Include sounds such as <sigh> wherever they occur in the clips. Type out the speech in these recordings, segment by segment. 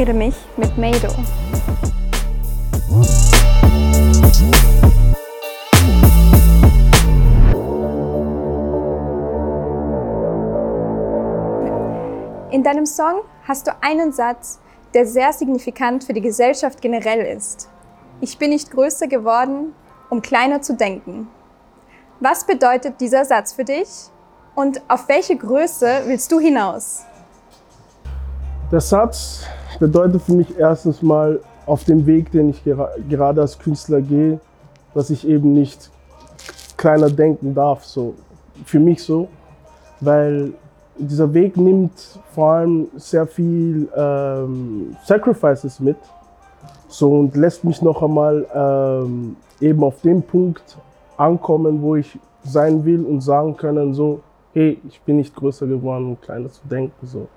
Verabrede mich mit Mado. In deinem Song hast du einen Satz, der sehr signifikant für die Gesellschaft generell ist. Ich bin nicht größer geworden, um kleiner zu denken. Was bedeutet dieser Satz für dich und auf welche Größe willst du hinaus? Der Satz bedeutet für mich erstens mal auf dem Weg, den ich gera gerade als Künstler gehe, dass ich eben nicht kleiner denken darf, so für mich so, weil dieser Weg nimmt vor allem sehr viel ähm, Sacrifices mit so, und lässt mich noch einmal ähm, eben auf dem Punkt ankommen, wo ich sein will und sagen können, so, hey, ich bin nicht größer geworden, um kleiner zu denken. So.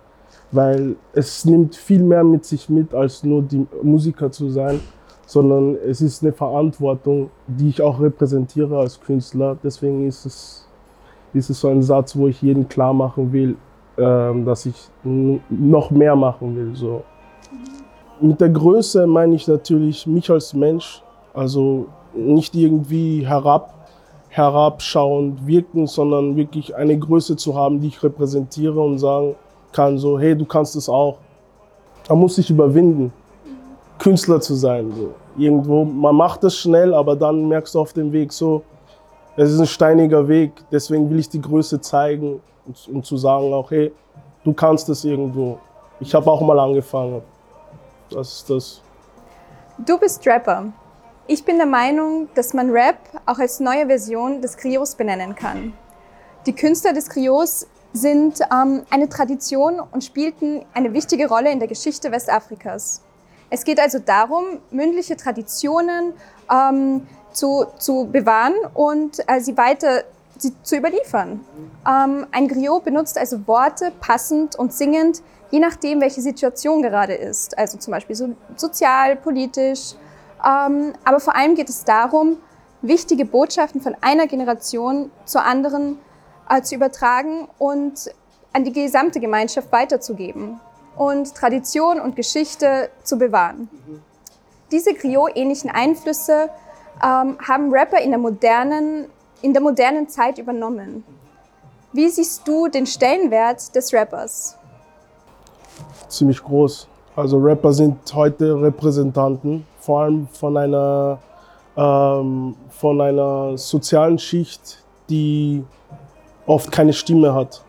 Weil es nimmt viel mehr mit sich mit, als nur die Musiker zu sein, sondern es ist eine Verantwortung, die ich auch repräsentiere als Künstler. Deswegen ist es ist es so ein Satz, wo ich jedem klar machen will, äh, dass ich noch mehr machen will. So. Mit der Größe meine ich natürlich mich als Mensch, also nicht irgendwie herab, herabschauend wirken, sondern wirklich eine Größe zu haben, die ich repräsentiere und sagen kann, so, hey, du kannst es auch. Man muss sich überwinden, Künstler zu sein. So. Irgendwo, man macht es schnell, aber dann merkst du auf dem Weg so, es ist ein steiniger Weg, deswegen will ich die Größe zeigen, um zu sagen auch, hey, du kannst es irgendwo. Ich habe auch mal angefangen. Das ist das. Du bist Rapper. Ich bin der Meinung, dass man Rap auch als neue Version des Griots benennen kann. Die Künstler des Griots sind ähm, eine Tradition und spielten eine wichtige Rolle in der Geschichte Westafrikas. Es geht also darum, mündliche Traditionen, ähm, zu, zu bewahren und äh, sie weiter sie zu überliefern. Ähm, ein Griot benutzt also Worte passend und singend, je nachdem, welche Situation gerade ist. Also zum Beispiel so, sozial, politisch. Ähm, aber vor allem geht es darum, wichtige Botschaften von einer Generation zur anderen äh, zu übertragen und an die gesamte Gemeinschaft weiterzugeben und Tradition und Geschichte zu bewahren. Diese Griot-ähnlichen Einflüsse ähm, haben Rapper in der, modernen, in der modernen Zeit übernommen. Wie siehst du den Stellenwert des Rappers? Ziemlich groß. Also Rapper sind heute Repräsentanten, vor allem von einer, ähm, von einer sozialen Schicht, die oft keine Stimme hat.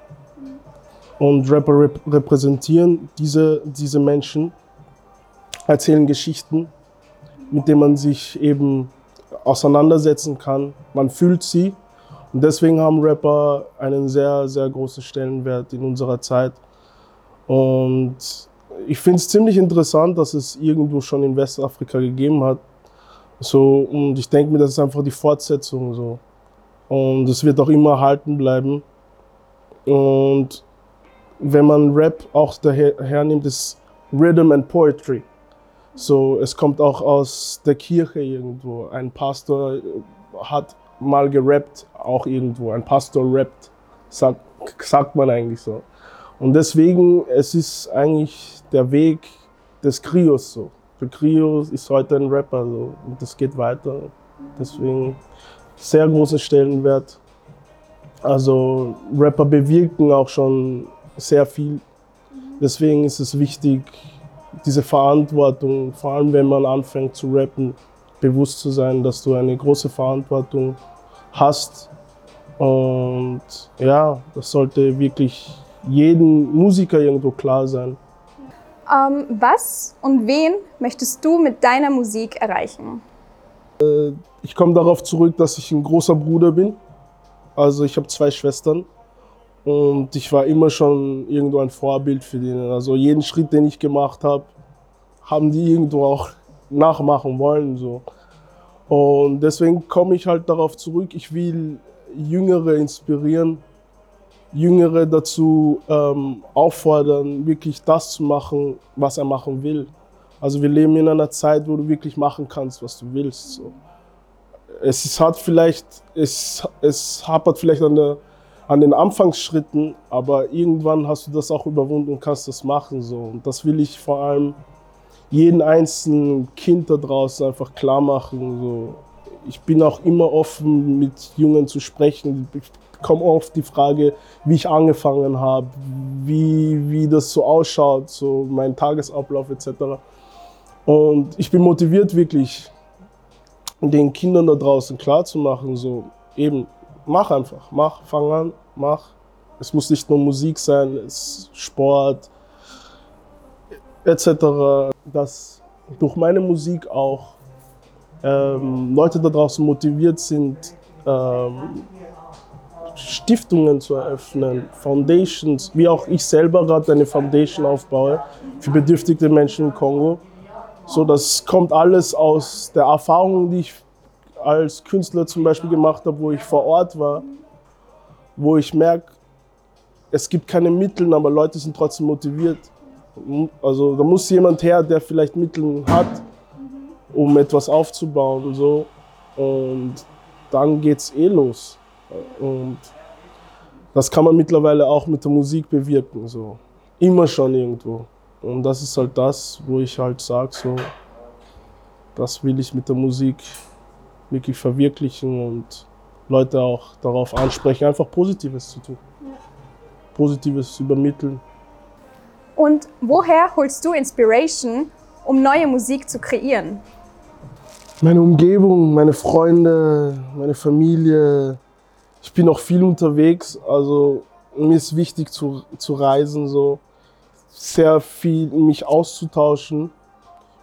Und Rapper rep repräsentieren diese, diese Menschen, erzählen Geschichten, mit denen man sich eben auseinandersetzen kann. Man fühlt sie. Und deswegen haben Rapper einen sehr, sehr großen Stellenwert in unserer Zeit. Und ich finde es ziemlich interessant, dass es irgendwo schon in Westafrika gegeben hat. So, und ich denke mir, das ist einfach die Fortsetzung. So. Und es wird auch immer erhalten bleiben. Und wenn man Rap auch daher hernimmt, ist Rhythm and Poetry. So, es kommt auch aus der Kirche irgendwo. Ein Pastor hat mal gerappt, auch irgendwo. Ein Pastor rappt, sagt, sagt man eigentlich so. Und deswegen, es ist eigentlich der Weg des Krios so. Für Krios ist heute ein Rapper so. Und das geht weiter. Deswegen sehr großen Stellenwert. Also Rapper bewirken auch schon sehr viel. Deswegen ist es wichtig, diese Verantwortung, vor allem wenn man anfängt zu rappen, bewusst zu sein, dass du eine große Verantwortung hast. Und ja, das sollte wirklich jedem Musiker irgendwo klar sein. Ähm, was und wen möchtest du mit deiner Musik erreichen? Äh, ich komme darauf zurück, dass ich ein großer Bruder bin. Also ich habe zwei Schwestern und ich war immer schon irgendwo ein Vorbild für die. Also jeden Schritt, den ich gemacht habe, haben die irgendwo auch nachmachen wollen. So. Und deswegen komme ich halt darauf zurück, ich will Jüngere inspirieren, Jüngere dazu ähm, auffordern, wirklich das zu machen, was er machen will. Also wir leben in einer Zeit, wo du wirklich machen kannst, was du willst. So. Es hat vielleicht, es, es hapert vielleicht an der an den Anfangsschritten, aber irgendwann hast du das auch überwunden und kannst das machen. So. Und das will ich vor allem jedem einzelnen Kind da draußen einfach klar machen. So. Ich bin auch immer offen, mit Jungen zu sprechen. Ich bekomme oft die Frage, wie ich angefangen habe, wie, wie das so ausschaut, so mein Tagesablauf etc. Und ich bin motiviert wirklich, den Kindern da draußen klarzumachen, so eben, mach einfach, mach, fang an, mach. Es muss nicht nur Musik sein, es ist Sport etc. Dass durch meine Musik auch ähm, Leute da draußen motiviert sind, ähm, Stiftungen zu eröffnen, Foundations, wie auch ich selber gerade eine Foundation aufbaue für bedürftige Menschen im Kongo. So, das kommt alles aus der Erfahrung, die ich als Künstler zum Beispiel gemacht habe, wo ich vor Ort war, wo ich merke, es gibt keine Mittel, aber Leute sind trotzdem motiviert. Also da muss jemand her, der vielleicht Mittel hat, um etwas aufzubauen. Und, so. und dann geht es eh los. Und das kann man mittlerweile auch mit der Musik bewirken. So. Immer schon irgendwo. Und das ist halt das, wo ich halt sage, so, das will ich mit der Musik wirklich verwirklichen und Leute auch darauf ansprechen, einfach Positives zu tun. Positives übermitteln. Und woher holst du Inspiration, um neue Musik zu kreieren? Meine Umgebung, meine Freunde, meine Familie. Ich bin auch viel unterwegs, also mir ist wichtig zu, zu reisen, so sehr viel mich auszutauschen.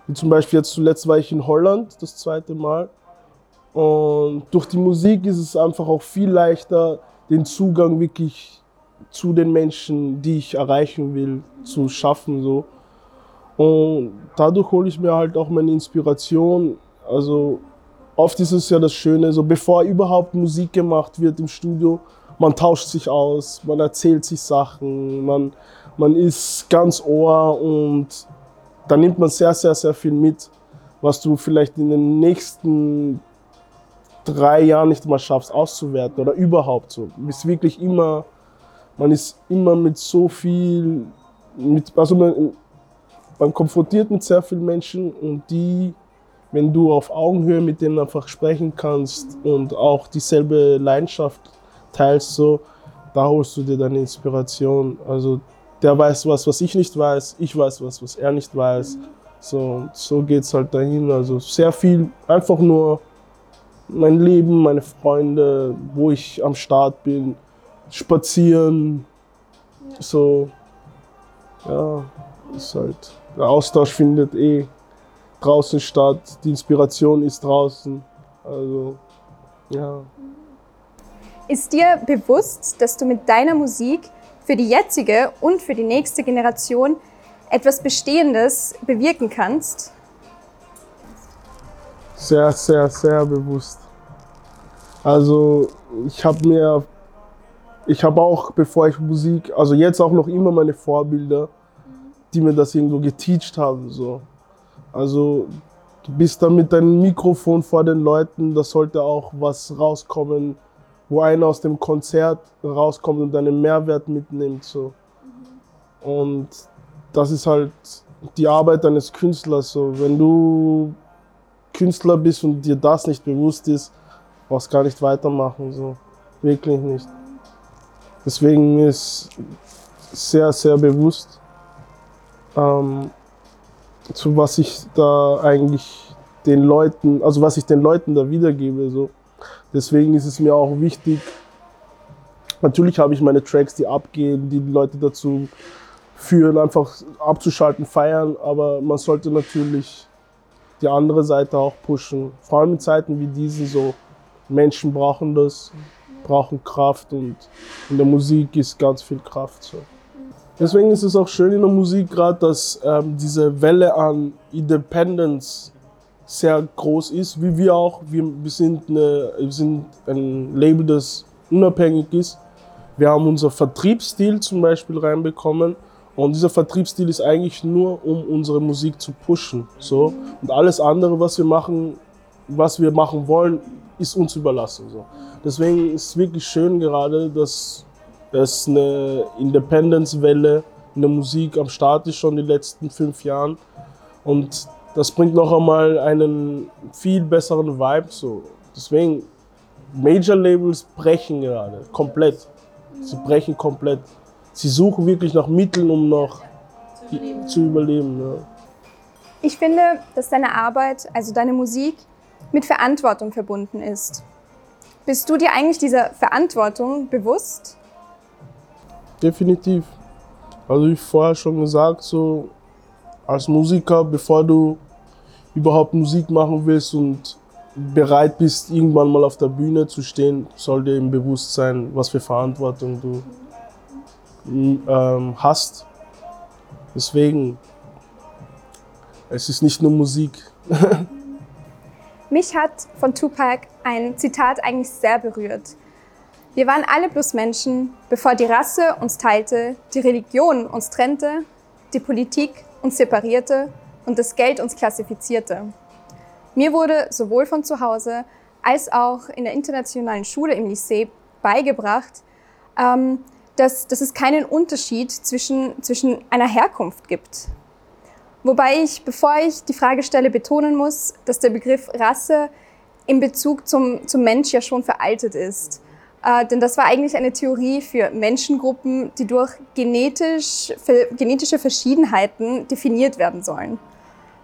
Wie zum Beispiel jetzt zuletzt war ich in Holland das zweite Mal und durch die Musik ist es einfach auch viel leichter, den Zugang wirklich zu den Menschen, die ich erreichen will, zu schaffen. So. Und dadurch hole ich mir halt auch meine Inspiration. Also oft ist es ja das Schöne, so bevor überhaupt Musik gemacht wird im Studio, man tauscht sich aus, man erzählt sich Sachen, man, man ist ganz Ohr und da nimmt man sehr, sehr, sehr viel mit, was du vielleicht in den nächsten drei Jahren nicht mal schaffst auszuwerten oder überhaupt so. Du wirklich immer, man ist immer mit so viel, mit, also man, man konfrontiert mit sehr vielen Menschen und die, wenn du auf Augenhöhe mit denen einfach sprechen kannst und auch dieselbe Leidenschaft teilst, so, da holst du dir deine Inspiration. Also der weiß was, was ich nicht weiß, ich weiß was, was er nicht weiß. So, so geht es halt dahin. Also sehr viel einfach nur mein Leben, meine Freunde, wo ich am Start bin, spazieren, so, ja, ist halt, der Austausch findet eh draußen statt, die Inspiration ist draußen, also, ja. Ist dir bewusst, dass du mit deiner Musik für die jetzige und für die nächste Generation etwas Bestehendes bewirken kannst? Sehr, sehr, sehr bewusst. Also ich habe mir, ich habe auch, bevor ich Musik, also jetzt auch noch immer meine Vorbilder, die mir das irgendwo geteacht haben. So. Also du bist dann mit deinem Mikrofon vor den Leuten, da sollte auch was rauskommen, wo einer aus dem Konzert rauskommt und einen Mehrwert mitnimmt. So. Und das ist halt die Arbeit eines Künstlers. So. Wenn du Künstler bist und dir das nicht bewusst ist, brauchst gar nicht weitermachen, so. Wirklich nicht. Deswegen ist sehr, sehr bewusst, ähm, zu was ich da eigentlich den Leuten, also was ich den Leuten da wiedergebe. So. Deswegen ist es mir auch wichtig, natürlich habe ich meine Tracks, die abgehen, die, Leute dazu führen, einfach abzuschalten, feiern, aber man sollte natürlich die andere Seite auch pushen. Vor allem in Zeiten wie diesen so Menschen brauchen das, brauchen Kraft und in der Musik ist ganz viel Kraft. So. Deswegen ist es auch schön in der Musik gerade, dass ähm, diese Welle an Independence sehr groß ist, wie wir auch. Wir, wir, sind eine, wir sind ein Label, das unabhängig ist. Wir haben unser Vertriebsstil zum Beispiel reinbekommen. Und dieser Vertriebsstil ist eigentlich nur, um unsere Musik zu pushen. So. Und alles andere, was wir machen, was wir machen wollen, ist uns überlassen. So. Deswegen ist es wirklich schön gerade, dass dass eine Independence-Welle in der Musik am Start ist schon die letzten fünf Jahren. Und das bringt noch einmal einen viel besseren Vibe. So. Deswegen, Major-Labels brechen gerade komplett. Sie brechen komplett. Sie suchen wirklich nach Mitteln, um noch zu überleben. Zu überleben ja. Ich finde, dass deine Arbeit, also deine Musik, mit Verantwortung verbunden ist. Bist du dir eigentlich dieser Verantwortung bewusst? Definitiv. Also wie vorher schon gesagt, so als Musiker, bevor du überhaupt Musik machen willst und bereit bist, irgendwann mal auf der Bühne zu stehen, soll dir im Bewusstsein, was für Verantwortung du ähm, hast. Deswegen, es ist nicht nur Musik. <laughs> Mich hat von Tupac ein Zitat eigentlich sehr berührt. Wir waren alle bloß Menschen, bevor die Rasse uns teilte, die Religion uns trennte, die Politik uns separierte und das Geld uns klassifizierte. Mir wurde sowohl von zu Hause als auch in der internationalen Schule im Lycée beigebracht, ähm, dass, dass es keinen Unterschied zwischen, zwischen einer Herkunft gibt. Wobei ich, bevor ich die Frage stelle, betonen muss, dass der Begriff Rasse in Bezug zum, zum Mensch ja schon veraltet ist. Äh, denn das war eigentlich eine Theorie für Menschengruppen, die durch genetisch, genetische Verschiedenheiten definiert werden sollen.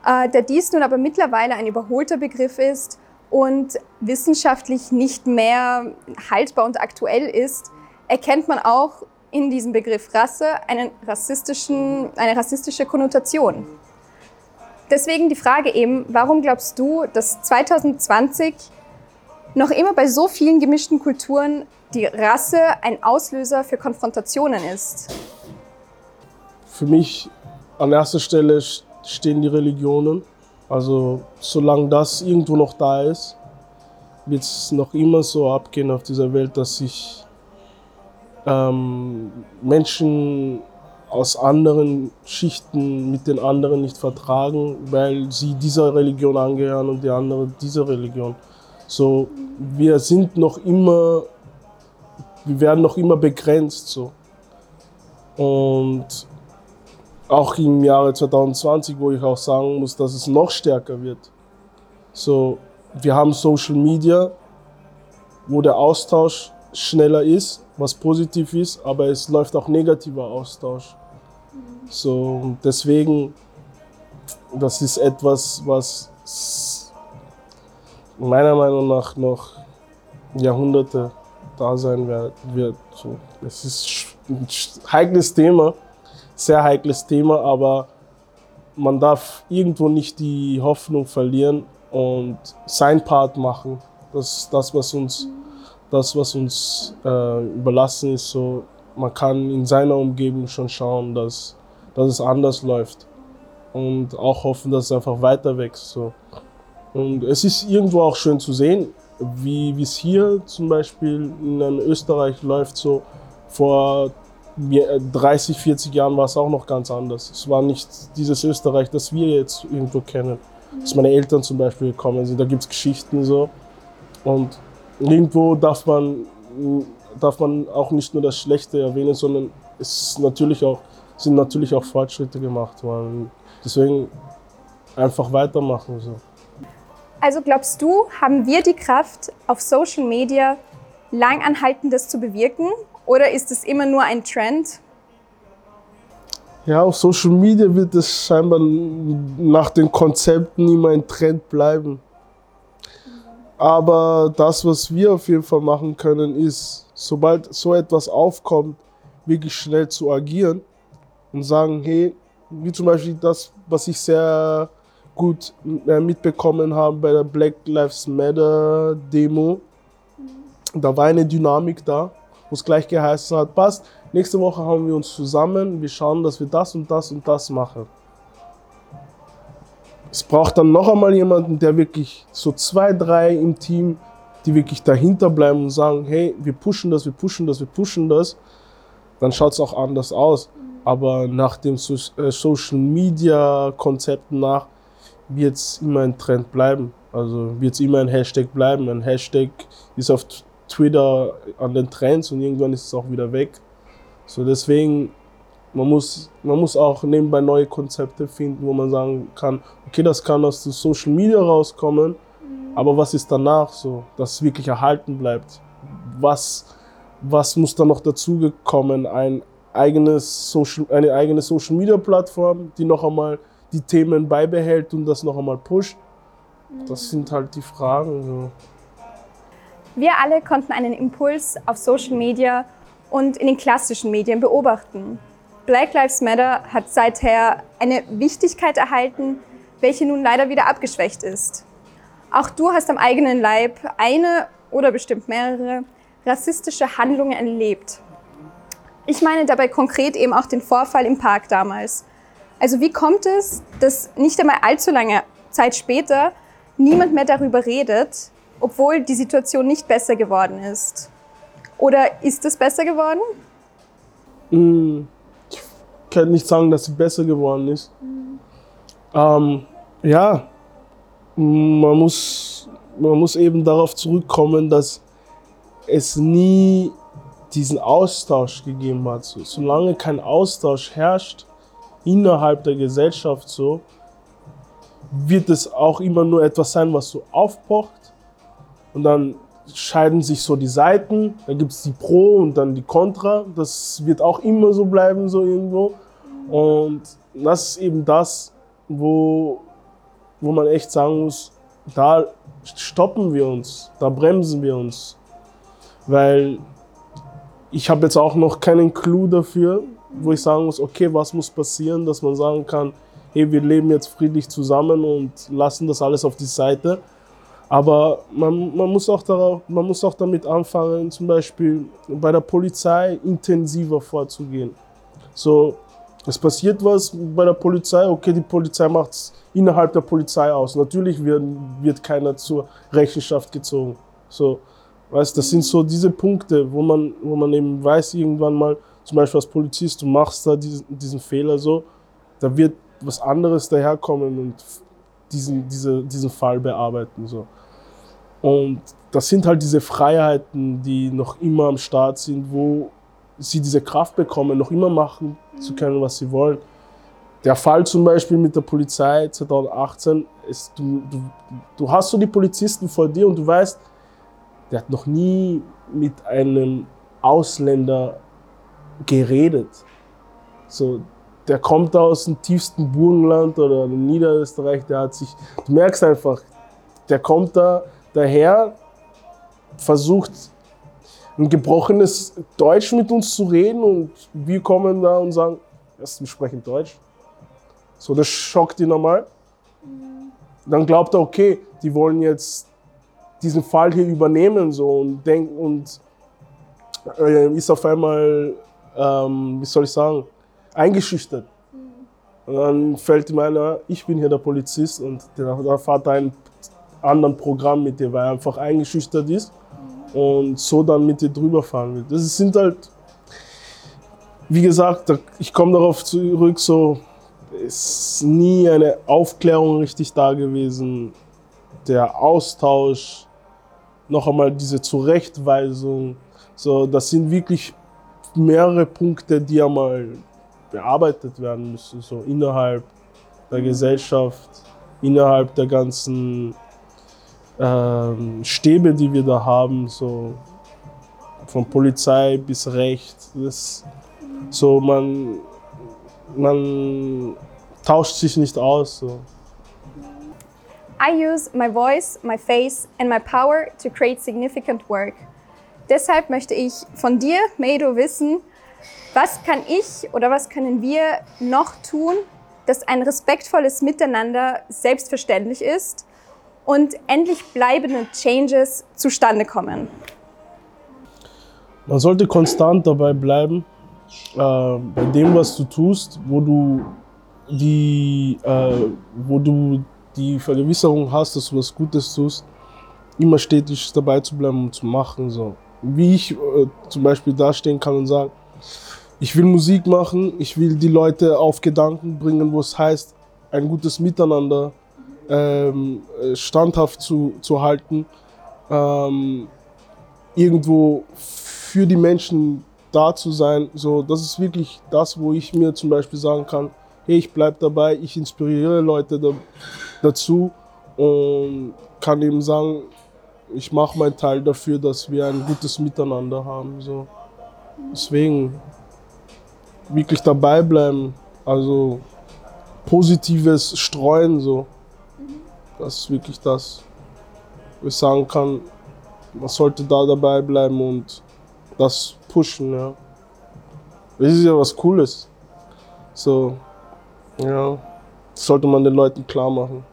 Äh, da dies nun aber mittlerweile ein überholter Begriff ist und wissenschaftlich nicht mehr haltbar und aktuell ist, erkennt man auch in diesem Begriff Rasse einen rassistischen, eine rassistische Konnotation. Deswegen die Frage eben, warum glaubst du, dass 2020 noch immer bei so vielen gemischten Kulturen die Rasse ein Auslöser für Konfrontationen ist? Für mich an erster Stelle stehen die Religionen. Also solange das irgendwo noch da ist, wird es noch immer so abgehen auf dieser Welt, dass sich ähm, Menschen aus anderen Schichten mit den anderen nicht vertragen, weil sie dieser Religion angehören und die andere dieser Religion. So, wir sind noch immer, wir werden noch immer begrenzt so. Und auch im Jahre 2020, wo ich auch sagen muss, dass es noch stärker wird. So, wir haben Social Media, wo der Austausch schneller ist, was positiv ist, aber es läuft auch negativer Austausch. So, deswegen, das ist etwas, was meiner Meinung nach noch Jahrhunderte da sein wird. So, es ist ein heikles Thema, sehr heikles Thema, aber man darf irgendwo nicht die Hoffnung verlieren und sein Part machen. Das ist das, was uns das, was uns äh, überlassen ist, so, man kann in seiner Umgebung schon schauen, dass, dass es anders läuft. Und auch hoffen, dass es einfach weiter wächst. So. Und es ist irgendwo auch schön zu sehen, wie es hier zum Beispiel in Österreich läuft. So vor 30, 40 Jahren war es auch noch ganz anders. Es war nicht dieses Österreich, das wir jetzt irgendwo kennen. Dass meine Eltern zum Beispiel gekommen sind, da gibt es Geschichten so. Und Irgendwo darf man, darf man auch nicht nur das Schlechte erwähnen, sondern es natürlich auch, sind natürlich auch Fortschritte gemacht worden. Deswegen einfach weitermachen. So. Also glaubst du, haben wir die Kraft, auf Social Media langanhaltendes zu bewirken? Oder ist es immer nur ein Trend? Ja, auf Social Media wird es scheinbar nach den Konzepten immer ein Trend bleiben. Aber das, was wir auf jeden Fall machen können, ist, sobald so etwas aufkommt, wirklich schnell zu agieren und sagen, hey, wie zum Beispiel das, was ich sehr gut äh, mitbekommen habe bei der Black Lives Matter Demo. Da war eine Dynamik da, wo es gleich geheißen hat, passt, nächste Woche haben wir uns zusammen, wir schauen, dass wir das und das und das machen. Es braucht dann noch einmal jemanden, der wirklich so zwei, drei im Team, die wirklich dahinter bleiben und sagen, hey, wir pushen das, wir pushen das, wir pushen das. Dann schaut es auch anders aus. Aber nach dem äh, Social Media Konzept nach wird es immer ein Trend bleiben. Also wird es immer ein Hashtag bleiben. Ein Hashtag ist auf Twitter an den Trends und irgendwann ist es auch wieder weg. So deswegen, man muss, man muss auch nebenbei neue Konzepte finden, wo man sagen kann, okay, das kann aus den Social Media rauskommen, aber was ist danach so, dass es wirklich erhalten bleibt? Was, was muss da noch dazugekommen? Ein eigenes Social, eine eigene Social Media Plattform, die noch einmal die Themen beibehält und das noch einmal pusht? Das sind halt die Fragen. So. Wir alle konnten einen Impuls auf Social Media und in den klassischen Medien beobachten. Black Lives Matter hat seither eine Wichtigkeit erhalten, welche nun leider wieder abgeschwächt ist. Auch du hast am eigenen Leib eine oder bestimmt mehrere rassistische Handlungen erlebt. Ich meine dabei konkret eben auch den Vorfall im Park damals. Also wie kommt es, dass nicht einmal allzu lange Zeit später niemand mehr darüber redet, obwohl die Situation nicht besser geworden ist? Oder ist es besser geworden? Mm, ich kann nicht sagen, dass sie besser geworden ist. Mhm. Ähm, ja, man muss, man muss eben darauf zurückkommen, dass es nie diesen Austausch gegeben hat. So, solange kein Austausch herrscht innerhalb der Gesellschaft, so, wird es auch immer nur etwas sein, was so aufpocht und dann scheiden sich so die Seiten, da gibt es die Pro und dann die Contra, das wird auch immer so bleiben, so irgendwo. Und das ist eben das, wo, wo man echt sagen muss, da stoppen wir uns, da bremsen wir uns. Weil ich habe jetzt auch noch keinen Clou dafür, wo ich sagen muss, okay, was muss passieren, dass man sagen kann, hey, wir leben jetzt friedlich zusammen und lassen das alles auf die Seite. Aber man, man, muss auch darauf, man muss auch damit anfangen, zum Beispiel bei der Polizei intensiver vorzugehen. So, es passiert was bei der Polizei, okay, die Polizei macht es innerhalb der Polizei aus. Natürlich wird, wird keiner zur Rechenschaft gezogen. So, weißt, das sind so diese Punkte, wo man, wo man eben weiß, irgendwann mal, zum Beispiel als Polizist, du machst da diesen, diesen Fehler so, da wird was anderes daherkommen und diesen, diese, diesen Fall bearbeiten. So. Und das sind halt diese Freiheiten, die noch immer am Start sind, wo sie diese Kraft bekommen, noch immer machen zu können, was sie wollen. Der Fall zum Beispiel mit der Polizei 2018 ist, du, du, du hast so die Polizisten vor dir und du weißt, der hat noch nie mit einem Ausländer geredet. So, der kommt aus dem tiefsten Burgenland oder Niederösterreich, der hat sich, du merkst einfach, der kommt da daher, versucht ein gebrochenes Deutsch mit uns zu reden und wir kommen da und sagen, erst wir sprechen Deutsch. So, das schockt ihn normal. Dann glaubt er, okay, die wollen jetzt diesen Fall hier übernehmen so und denken und äh, ist auf einmal, ähm, wie soll ich sagen, eingeschüchtert. Und dann fällt ihm einer, ich bin hier der Polizist und der, der fährt ein anderen Programm mit dir, weil er einfach eingeschüchtert ist und so dann mit dir drüber fahren will. Das sind halt, wie gesagt, ich komme darauf zurück, so ist nie eine Aufklärung richtig da gewesen. Der Austausch, noch einmal diese Zurechtweisung, so, das sind wirklich mehrere Punkte, die einmal bearbeitet werden müssen, so innerhalb der Gesellschaft, innerhalb der ganzen ähm, Stäbe, die wir da haben, so von Polizei bis Recht. Das, so man, man tauscht sich nicht aus. So. I use my voice, my face and my power to create significant work. Deshalb möchte ich von dir, Meido, wissen, was kann ich oder was können wir noch tun, dass ein respektvolles Miteinander selbstverständlich ist und endlich bleibende Changes zustande kommen? Man sollte konstant dabei bleiben, äh, bei dem, was du tust, wo du die, äh, wo du die Vergewisserung hast, dass du was Gutes tust, immer stetig dabei zu bleiben und zu machen. So. Wie ich äh, zum Beispiel dastehen kann und sagen, ich will Musik machen, ich will die Leute auf Gedanken bringen, wo es heißt, ein gutes Miteinander ähm, standhaft zu, zu halten, ähm, irgendwo für die Menschen da zu sein, so, das ist wirklich das, wo ich mir zum Beispiel sagen kann, hey, ich bleibe dabei, ich inspiriere Leute da, dazu und kann eben sagen, ich mache meinen Teil dafür, dass wir ein gutes Miteinander haben. So. Deswegen wirklich dabei bleiben, also positives Streuen, so. Das ist wirklich das, wo ich sagen kann, man sollte da dabei bleiben und das pushen, ja. Das ist ja was Cooles. So, ja, das sollte man den Leuten klar machen.